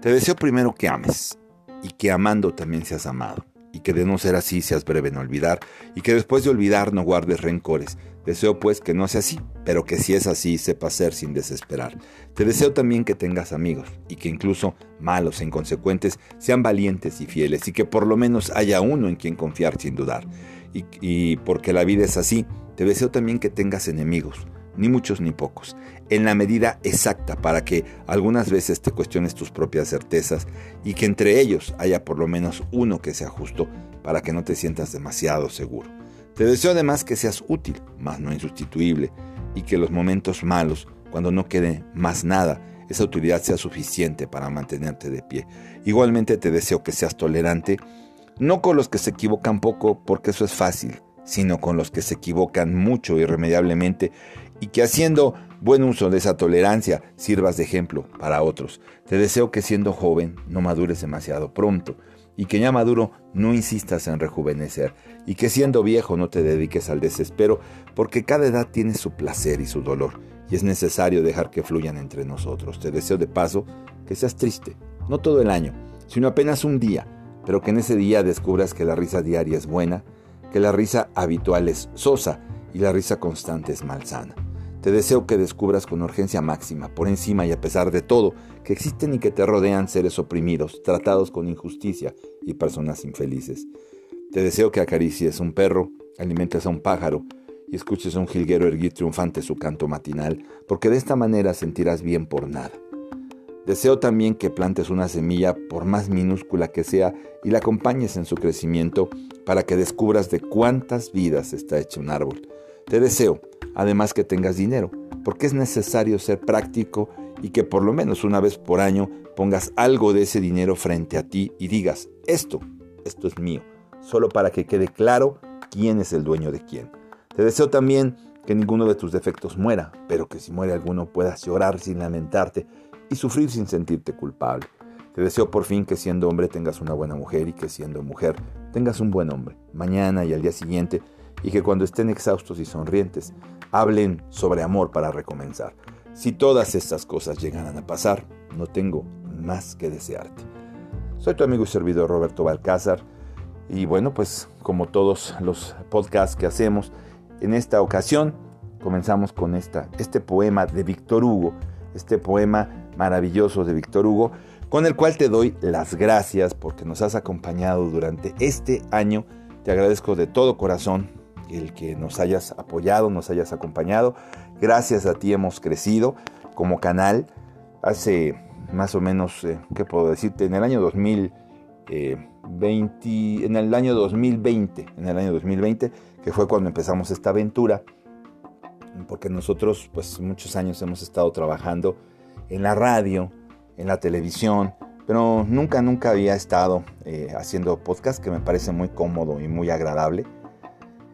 Te deseo primero que ames y que amando también seas amado y que de no ser así seas breve en olvidar y que después de olvidar no guardes rencores. Deseo pues que no sea así, pero que si es así sepas ser sin desesperar. Te deseo también que tengas amigos y que incluso malos e inconsecuentes sean valientes y fieles y que por lo menos haya uno en quien confiar sin dudar. Y, y porque la vida es así, te deseo también que tengas enemigos ni muchos ni pocos, en la medida exacta para que algunas veces te cuestiones tus propias certezas y que entre ellos haya por lo menos uno que sea justo para que no te sientas demasiado seguro. Te deseo además que seas útil, mas no insustituible, y que los momentos malos, cuando no quede más nada, esa utilidad sea suficiente para mantenerte de pie. Igualmente te deseo que seas tolerante, no con los que se equivocan poco, porque eso es fácil, sino con los que se equivocan mucho irremediablemente y que haciendo buen uso de esa tolerancia sirvas de ejemplo para otros. Te deseo que siendo joven no madures demasiado pronto y que ya maduro no insistas en rejuvenecer y que siendo viejo no te dediques al desespero porque cada edad tiene su placer y su dolor y es necesario dejar que fluyan entre nosotros. Te deseo de paso que seas triste, no todo el año, sino apenas un día, pero que en ese día descubras que la risa diaria es buena, que la risa habitual es sosa y la risa constante es malsana. Te deseo que descubras con urgencia máxima, por encima y a pesar de todo, que existen y que te rodean seres oprimidos, tratados con injusticia y personas infelices. Te deseo que acaricies un perro, alimentes a un pájaro y escuches a un jilguero erguir triunfante su canto matinal, porque de esta manera sentirás bien por nada. Deseo también que plantes una semilla, por más minúscula que sea, y la acompañes en su crecimiento para que descubras de cuántas vidas está hecho un árbol. Te deseo además que tengas dinero, porque es necesario ser práctico y que por lo menos una vez por año pongas algo de ese dinero frente a ti y digas, esto, esto es mío, solo para que quede claro quién es el dueño de quién. Te deseo también que ninguno de tus defectos muera, pero que si muere alguno puedas llorar sin lamentarte y sufrir sin sentirte culpable. Te deseo por fin que siendo hombre tengas una buena mujer y que siendo mujer tengas un buen hombre, mañana y al día siguiente, y que cuando estén exhaustos y sonrientes hablen sobre amor para recomenzar. Si todas estas cosas llegaran a pasar, no tengo más que desearte. Soy tu amigo y servidor Roberto Balcázar y bueno, pues como todos los podcasts que hacemos, en esta ocasión comenzamos con esta, este poema de Víctor Hugo, este poema maravilloso de Víctor Hugo, con el cual te doy las gracias porque nos has acompañado durante este año. Te agradezco de todo corazón el que nos hayas apoyado, nos hayas acompañado. Gracias a ti hemos crecido como canal. Hace más o menos, eh, ¿qué puedo decirte? En el año 2020, eh, en el año 2020, en el año 2020, que fue cuando empezamos esta aventura, porque nosotros pues muchos años hemos estado trabajando en la radio, en la televisión, pero nunca, nunca había estado eh, haciendo podcast que me parece muy cómodo y muy agradable.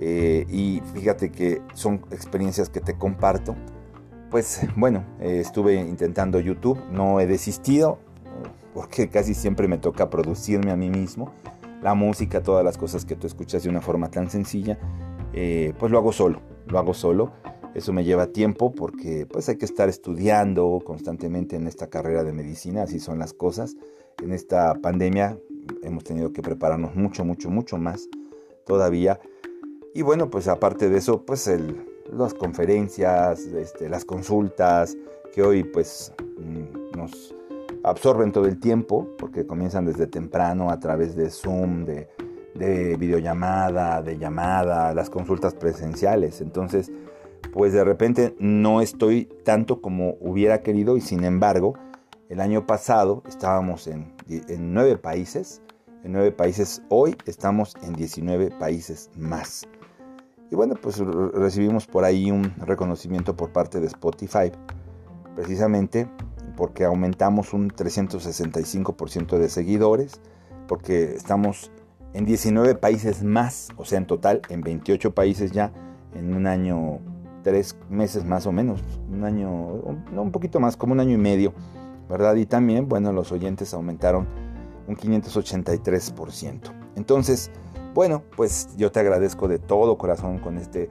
Eh, y fíjate que son experiencias que te comparto. Pues bueno, eh, estuve intentando YouTube, no he desistido porque casi siempre me toca producirme a mí mismo. La música, todas las cosas que tú escuchas de una forma tan sencilla, eh, pues lo hago solo, lo hago solo. Eso me lleva tiempo porque pues hay que estar estudiando constantemente en esta carrera de medicina, así son las cosas. En esta pandemia hemos tenido que prepararnos mucho, mucho, mucho más todavía y bueno, pues aparte de eso, pues las conferencias, este, las consultas, que hoy pues mm, nos absorben todo el tiempo, porque comienzan desde temprano a través de Zoom, de, de videollamada, de llamada, las consultas presenciales. Entonces, pues de repente no estoy tanto como hubiera querido y sin embargo, el año pasado estábamos en, en nueve países, en nueve países, hoy estamos en 19 países más. Y bueno, pues recibimos por ahí un reconocimiento por parte de Spotify, precisamente porque aumentamos un 365% de seguidores, porque estamos en 19 países más, o sea, en total en 28 países ya, en un año, tres meses más o menos, un año, no un poquito más, como un año y medio, ¿verdad? Y también, bueno, los oyentes aumentaron un 583%. Entonces, bueno, pues yo te agradezco de todo corazón con este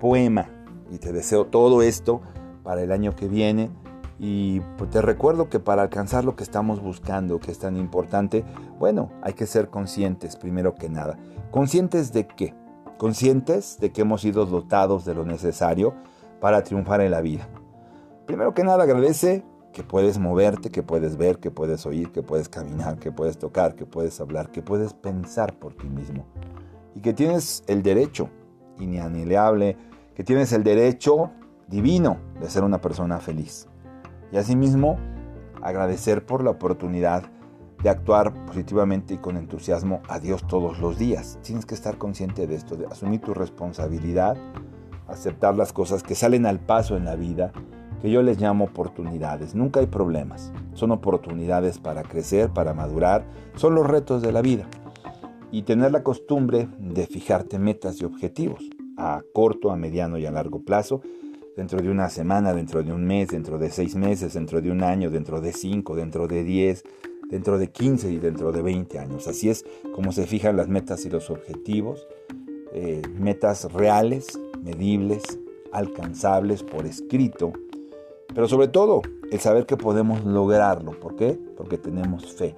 poema y te deseo todo esto para el año que viene Y pues, te recuerdo que para alcanzar lo que estamos buscando, que es tan importante, bueno, hay que ser conscientes primero que nada. ¿Conscientes de qué? Conscientes de que hemos sido dotados de lo necesario para triunfar en la vida. Primero que nada, agradece que puedes moverte, que puedes ver, que puedes oír, que puedes caminar, que puedes tocar, que puedes hablar, que puedes pensar por ti mismo. Y que tienes el derecho inaneleable, que tienes el derecho divino de ser una persona feliz. Y asimismo, agradecer por la oportunidad de actuar positivamente y con entusiasmo a Dios todos los días. Tienes que estar consciente de esto, de asumir tu responsabilidad, aceptar las cosas que salen al paso en la vida que yo les llamo oportunidades. Nunca hay problemas. Son oportunidades para crecer, para madurar. Son los retos de la vida. Y tener la costumbre de fijarte metas y objetivos a corto, a mediano y a largo plazo. Dentro de una semana, dentro de un mes, dentro de seis meses, dentro de un año, dentro de cinco, dentro de diez, dentro de quince y dentro de veinte años. Así es como se fijan las metas y los objetivos. Eh, metas reales, medibles, alcanzables por escrito pero sobre todo, el saber que podemos lograrlo. ¿Por qué? Porque tenemos fe.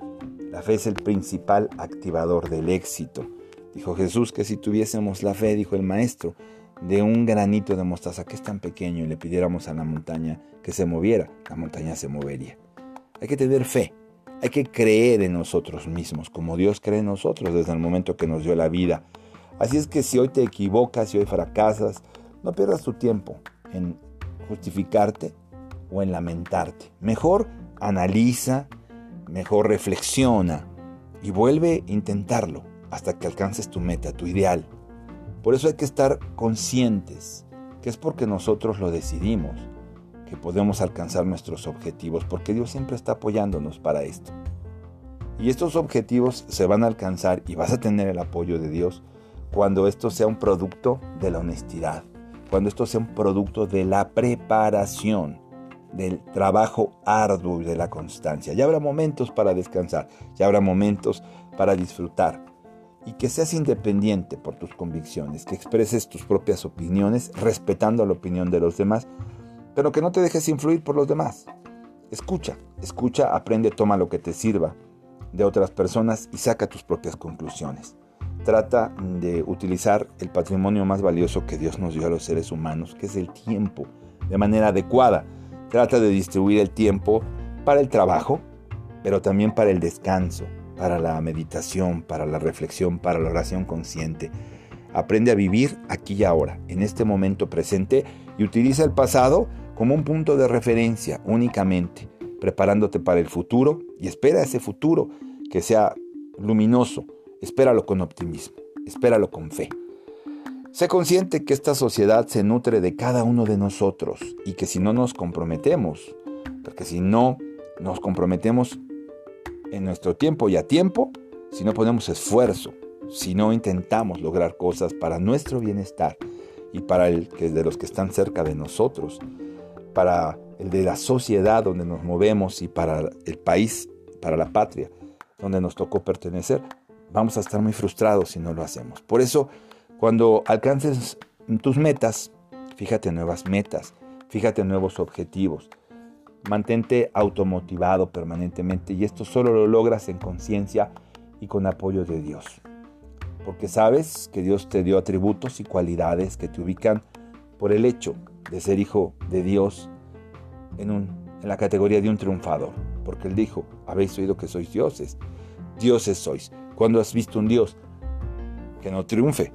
La fe es el principal activador del éxito. Dijo Jesús que si tuviésemos la fe, dijo el Maestro, de un granito de mostaza que es tan pequeño y le pidiéramos a la montaña que se moviera, la montaña se movería. Hay que tener fe, hay que creer en nosotros mismos, como Dios cree en nosotros desde el momento que nos dio la vida. Así es que si hoy te equivocas, si hoy fracasas, no pierdas tu tiempo en justificarte o en lamentarte. Mejor analiza, mejor reflexiona y vuelve a intentarlo hasta que alcances tu meta, tu ideal. Por eso hay que estar conscientes que es porque nosotros lo decidimos, que podemos alcanzar nuestros objetivos, porque Dios siempre está apoyándonos para esto. Y estos objetivos se van a alcanzar y vas a tener el apoyo de Dios cuando esto sea un producto de la honestidad, cuando esto sea un producto de la preparación, del trabajo arduo y de la constancia. Ya habrá momentos para descansar, ya habrá momentos para disfrutar. Y que seas independiente por tus convicciones, que expreses tus propias opiniones respetando la opinión de los demás, pero que no te dejes influir por los demás. Escucha, escucha, aprende, toma lo que te sirva de otras personas y saca tus propias conclusiones. Trata de utilizar el patrimonio más valioso que Dios nos dio a los seres humanos, que es el tiempo, de manera adecuada Trata de distribuir el tiempo para el trabajo, pero también para el descanso, para la meditación, para la reflexión, para la oración consciente. Aprende a vivir aquí y ahora, en este momento presente, y utiliza el pasado como un punto de referencia únicamente, preparándote para el futuro y espera ese futuro que sea luminoso. Espéralo con optimismo, espéralo con fe. Sé consciente que esta sociedad se nutre de cada uno de nosotros y que si no nos comprometemos, porque si no nos comprometemos en nuestro tiempo y a tiempo, si no ponemos esfuerzo, si no intentamos lograr cosas para nuestro bienestar y para el que de los que están cerca de nosotros, para el de la sociedad donde nos movemos y para el país, para la patria donde nos tocó pertenecer, vamos a estar muy frustrados si no lo hacemos. Por eso cuando alcances tus metas, fíjate nuevas metas, fíjate nuevos objetivos. Mantente automotivado permanentemente y esto solo lo logras en conciencia y con apoyo de Dios. Porque sabes que Dios te dio atributos y cualidades que te ubican por el hecho de ser hijo de Dios en, un, en la categoría de un triunfador. Porque Él dijo, habéis oído que sois dioses. Dioses sois. Cuando has visto un Dios? Que no triunfe.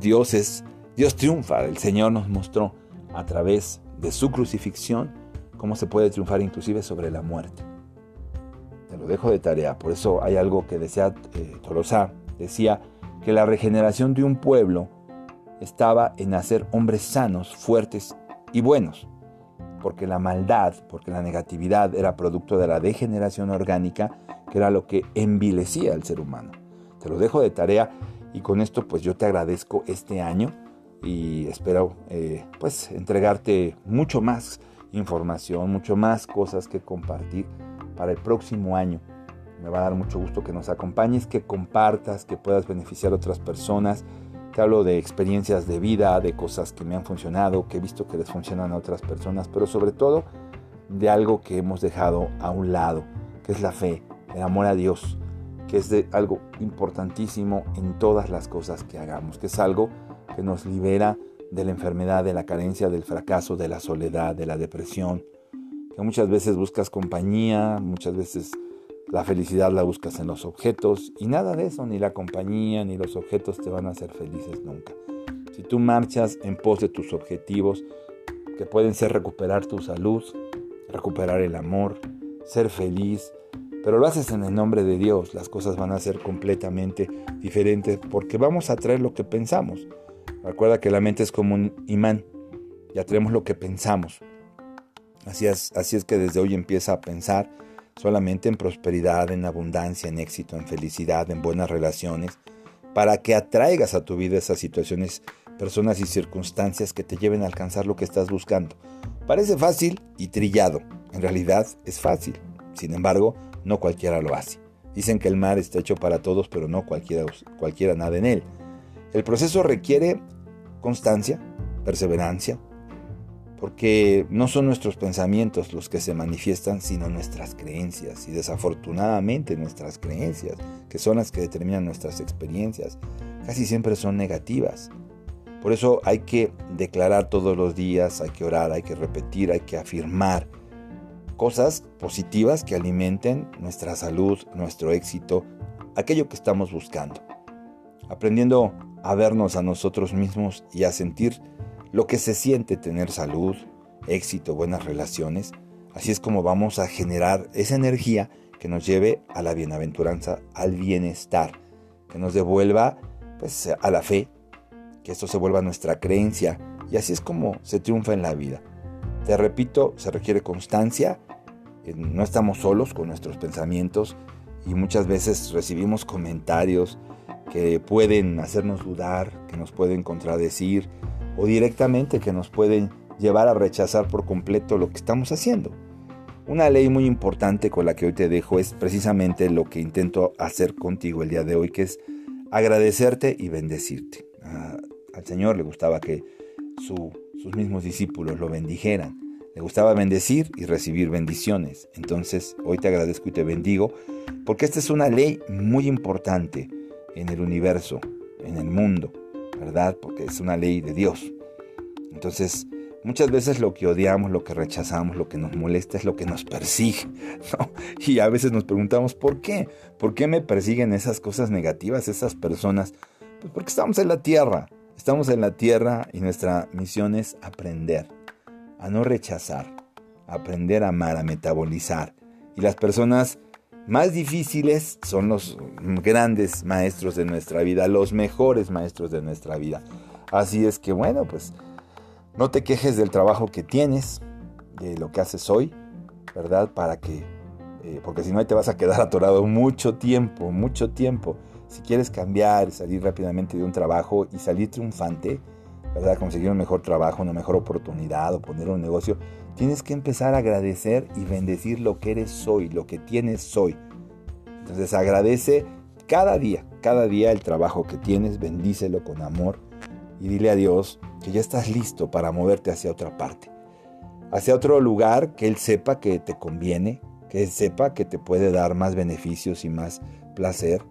Dios es, Dios triunfa. El Señor nos mostró a través de su crucifixión cómo se puede triunfar inclusive sobre la muerte. Te lo dejo de tarea. Por eso hay algo que decía eh, Tolosa, decía que la regeneración de un pueblo estaba en hacer hombres sanos, fuertes y buenos. Porque la maldad, porque la negatividad era producto de la degeneración orgánica, que era lo que envilecía al ser humano. Te lo dejo de tarea y con esto pues yo te agradezco este año y espero eh, pues entregarte mucho más información, mucho más cosas que compartir para el próximo año. Me va a dar mucho gusto que nos acompañes, que compartas, que puedas beneficiar a otras personas. Te hablo de experiencias de vida, de cosas que me han funcionado, que he visto que les funcionan a otras personas, pero sobre todo de algo que hemos dejado a un lado, que es la fe, el amor a Dios, es de algo importantísimo en todas las cosas que hagamos, que es algo que nos libera de la enfermedad, de la carencia, del fracaso, de la soledad, de la depresión, que muchas veces buscas compañía, muchas veces la felicidad la buscas en los objetos y nada de eso, ni la compañía ni los objetos te van a hacer felices nunca. Si tú marchas en pos de tus objetivos, que pueden ser recuperar tu salud, recuperar el amor, ser feliz, pero lo haces en el nombre de Dios, las cosas van a ser completamente diferentes porque vamos a traer lo que pensamos. Recuerda que la mente es como un imán y atraemos lo que pensamos. Así es, así es que desde hoy empieza a pensar solamente en prosperidad, en abundancia, en éxito, en felicidad, en buenas relaciones, para que atraigas a tu vida esas situaciones, personas y circunstancias que te lleven a alcanzar lo que estás buscando. Parece fácil y trillado, en realidad es fácil. Sin embargo, no cualquiera lo hace. Dicen que el mar está hecho para todos, pero no cualquiera, cualquiera nada en él. El proceso requiere constancia, perseverancia, porque no son nuestros pensamientos los que se manifiestan, sino nuestras creencias, y desafortunadamente nuestras creencias, que son las que determinan nuestras experiencias, casi siempre son negativas. Por eso hay que declarar todos los días, hay que orar, hay que repetir, hay que afirmar cosas positivas que alimenten nuestra salud, nuestro éxito, aquello que estamos buscando. Aprendiendo a vernos a nosotros mismos y a sentir lo que se siente tener salud, éxito, buenas relaciones, así es como vamos a generar esa energía que nos lleve a la bienaventuranza, al bienestar, que nos devuelva pues, a la fe, que esto se vuelva nuestra creencia y así es como se triunfa en la vida. Te repito, se requiere constancia, no estamos solos con nuestros pensamientos y muchas veces recibimos comentarios que pueden hacernos dudar, que nos pueden contradecir, o directamente que nos pueden llevar a rechazar por completo lo que estamos haciendo. Una ley muy importante con la que hoy te dejo es precisamente lo que intento hacer contigo el día de hoy, que es agradecerte y bendecirte. al Señor le gustaba que sus mismos discípulos lo bendijeran. Le gustaba bendecir y recibir bendiciones. Entonces hoy te agradezco y te bendigo porque esta es una ley muy importante en el universo, en el mundo. ¿verdad? Porque es una ley de Dios. Entonces, muchas veces lo que odiamos, lo que rechazamos, lo que nos molesta es lo que nos persigue, Y a veces nos preguntamos, ¿por qué? ¿Por qué me persiguen esas cosas negativas, esas personas? Pues porque estamos en la tierra, estamos en la tierra y nuestra misión es aprender, a no rechazar, aprender a amar, a metabolizar. Y las personas más difíciles son los grandes maestros de nuestra vida, los mejores maestros de nuestra vida. Así es que bueno, pues no te quejes del trabajo que tienes, de lo que haces hoy, ¿verdad? Para que, eh, porque si no ahí te vas a quedar atorado mucho tiempo, mucho tiempo. Si quieres cambiar, salir rápidamente de un trabajo y salir triunfante, ¿verdad? Conseguir un mejor trabajo, una mejor oportunidad o poner un negocio, tienes que empezar a agradecer y bendecir lo que eres hoy, lo que tienes hoy. Entonces agradece cada día, cada día el trabajo que tienes, bendícelo con amor y dile a Dios que ya estás listo para moverte hacia otra parte, hacia otro lugar que Él sepa que te conviene, que Él sepa que te puede dar más beneficios y más placer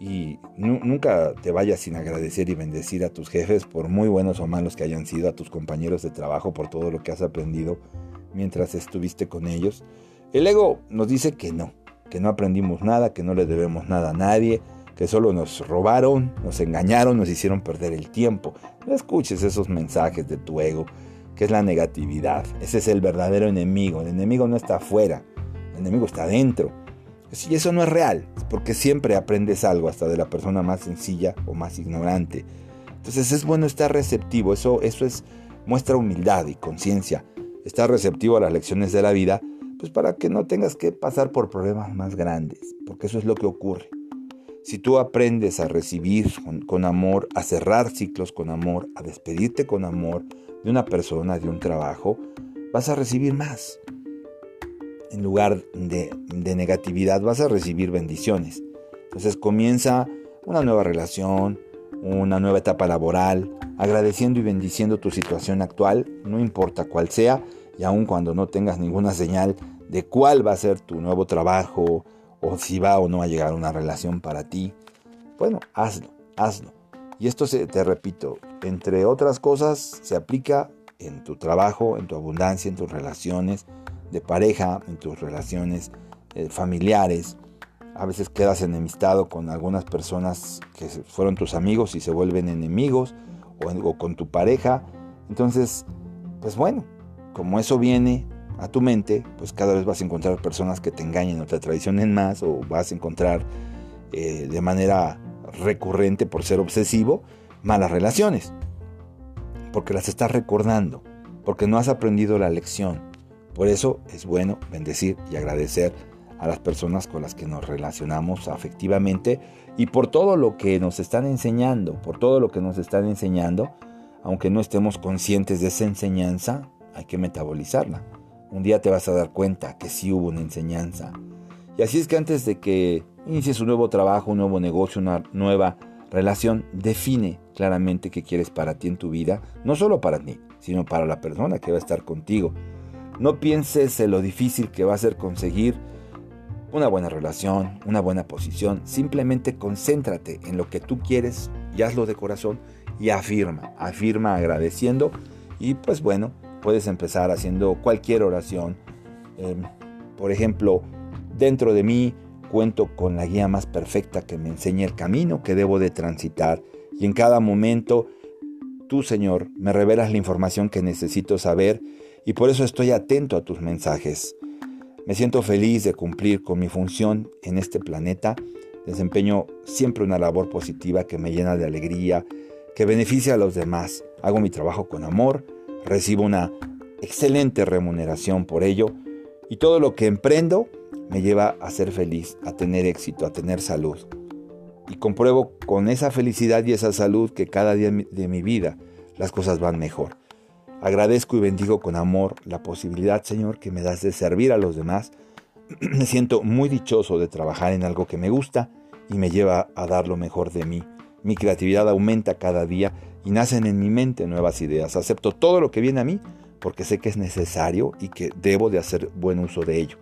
y nunca te vayas sin agradecer y bendecir a tus jefes por muy buenos o malos que hayan sido, a tus compañeros de trabajo por todo lo que has aprendido mientras estuviste con ellos. El ego nos dice que no, que no aprendimos nada, que no le debemos nada a nadie, que solo nos robaron, nos engañaron, nos hicieron perder el tiempo. No escuches esos mensajes de tu ego, que es la negatividad. Ese es el verdadero enemigo. El enemigo no está afuera, el enemigo está adentro. Y eso no es real, porque siempre aprendes algo, hasta de la persona más sencilla o más ignorante. Entonces es bueno estar receptivo, eso, eso es, muestra humildad y conciencia. Estar receptivo a las lecciones de la vida, pues para que no tengas que pasar por problemas más grandes, porque eso es lo que ocurre. Si tú aprendes a recibir con, con amor, a cerrar ciclos con amor, a despedirte con amor de una persona, de un trabajo, vas a recibir más en lugar de, negatividad, vas a recibir bendiciones. Entonces comienza una nueva relación, una nueva etapa laboral, agradeciendo y bendiciendo tu situación actual, no importa cuál sea, y aun cuando no tengas ninguna señal de cuál va a ser tu nuevo trabajo o si va o no a llegar una relación para ti, bueno, hazlo, hazlo. Y esto se, te repito, entre otras cosas, se aplica en tu trabajo, en tu abundancia, en tus relaciones de pareja, en tus relaciones eh, familiares. A veces quedas enemistado con algunas personas que fueron tus amigos y se vuelven enemigos o, con tu pareja. Entonces, pues bueno, como eso viene a tu mente, pues cada vez vas a encontrar personas que te engañen o te traicionen más o vas a encontrar eh, de manera recurrente por ser obsesivo malas relaciones. Porque las estás recordando, porque no has aprendido la lección. Por eso es bueno bendecir y agradecer a las personas con las que nos relacionamos afectivamente y por todo lo que nos están enseñando, por todo lo que nos están enseñando, aunque no estemos conscientes de esa enseñanza, hay que metabolizarla. Un día te vas a dar cuenta que sí hubo una enseñanza. Y así es que antes de que inicies un nuevo trabajo, un nuevo negocio, una nueva relación, define claramente qué quieres para ti en tu vida, no solo para ti, sino para la persona que va a estar contigo. No pienses en lo difícil que va a ser conseguir una buena relación, una buena posición. Simplemente concéntrate en lo que tú quieres y hazlo de corazón y afirma, afirma agradeciendo y pues bueno, puedes empezar haciendo cualquier oración. Em, por ejemplo, dentro de mí cuento con la guía más perfecta que me enseñe el camino que debo de transitar y en cada momento tú, Señor, me revelas la información que necesito saber y por eso estoy atento a tus mensajes. Me siento feliz de cumplir con mi función en este planeta. Desempeño siempre una labor positiva que me llena de alegría, que beneficia a los demás. Hago mi trabajo con amor recibo una excelente remuneración por ello y todo lo que emprendo me lleva a ser feliz, a tener éxito, a tener salud. Y compruebo con esa felicidad y esa salud que cada día de mi vida las cosas van mejor. Agradezco y bendigo con amor la posibilidad, Señor, que me das de servir a los demás. me siento muy dichoso de trabajar en algo que me gusta y me lleva a dar lo mejor de mí. Mi creatividad aumenta cada día y nacen en mi mente nuevas ideas. Acepto todo lo que viene a mí porque sé que es necesario y que debo de hacer buen uso de ello.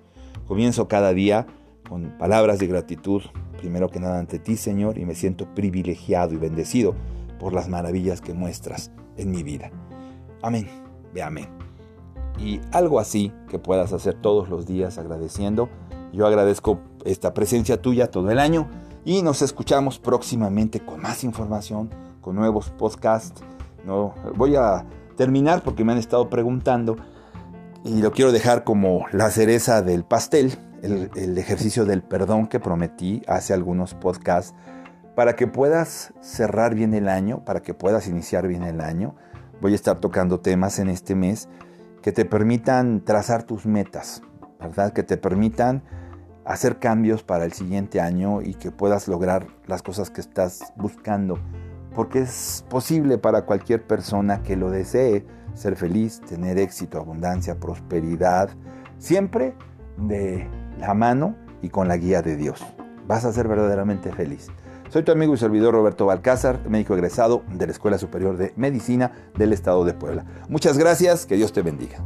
Comienzo cada día con palabras de gratitud, primero que nada ante ti, Señor, y me siento privilegiado y bendecido por las maravillas que muestras en mi vida. Amén, ve amén. Y algo así que puedas hacer todos los días agradeciendo. Yo agradezco esta presencia tuya todo el año y nos escuchamos próximamente con más información con nuevos podcasts. No, voy a terminar porque me han estado preguntando y lo quiero dejar como la cereza del pastel, el, el ejercicio del perdón que prometí hace algunos podcasts, para que puedas cerrar bien el año, para que puedas iniciar bien el año. Voy a estar tocando temas en este mes que te permitan trazar tus metas, ¿verdad? Que te permitan hacer cambios para el siguiente año y que puedas lograr las cosas que estás buscando porque es posible para cualquier persona que lo desee ser feliz, tener éxito, abundancia, prosperidad, siempre de la mano y con la guía de Dios. Vas a ser verdaderamente feliz. Soy tu amigo y servidor Roberto Balcázar, médico egresado de la Escuela Superior de Medicina del Estado de Puebla. Muchas gracias, que Dios te bendiga.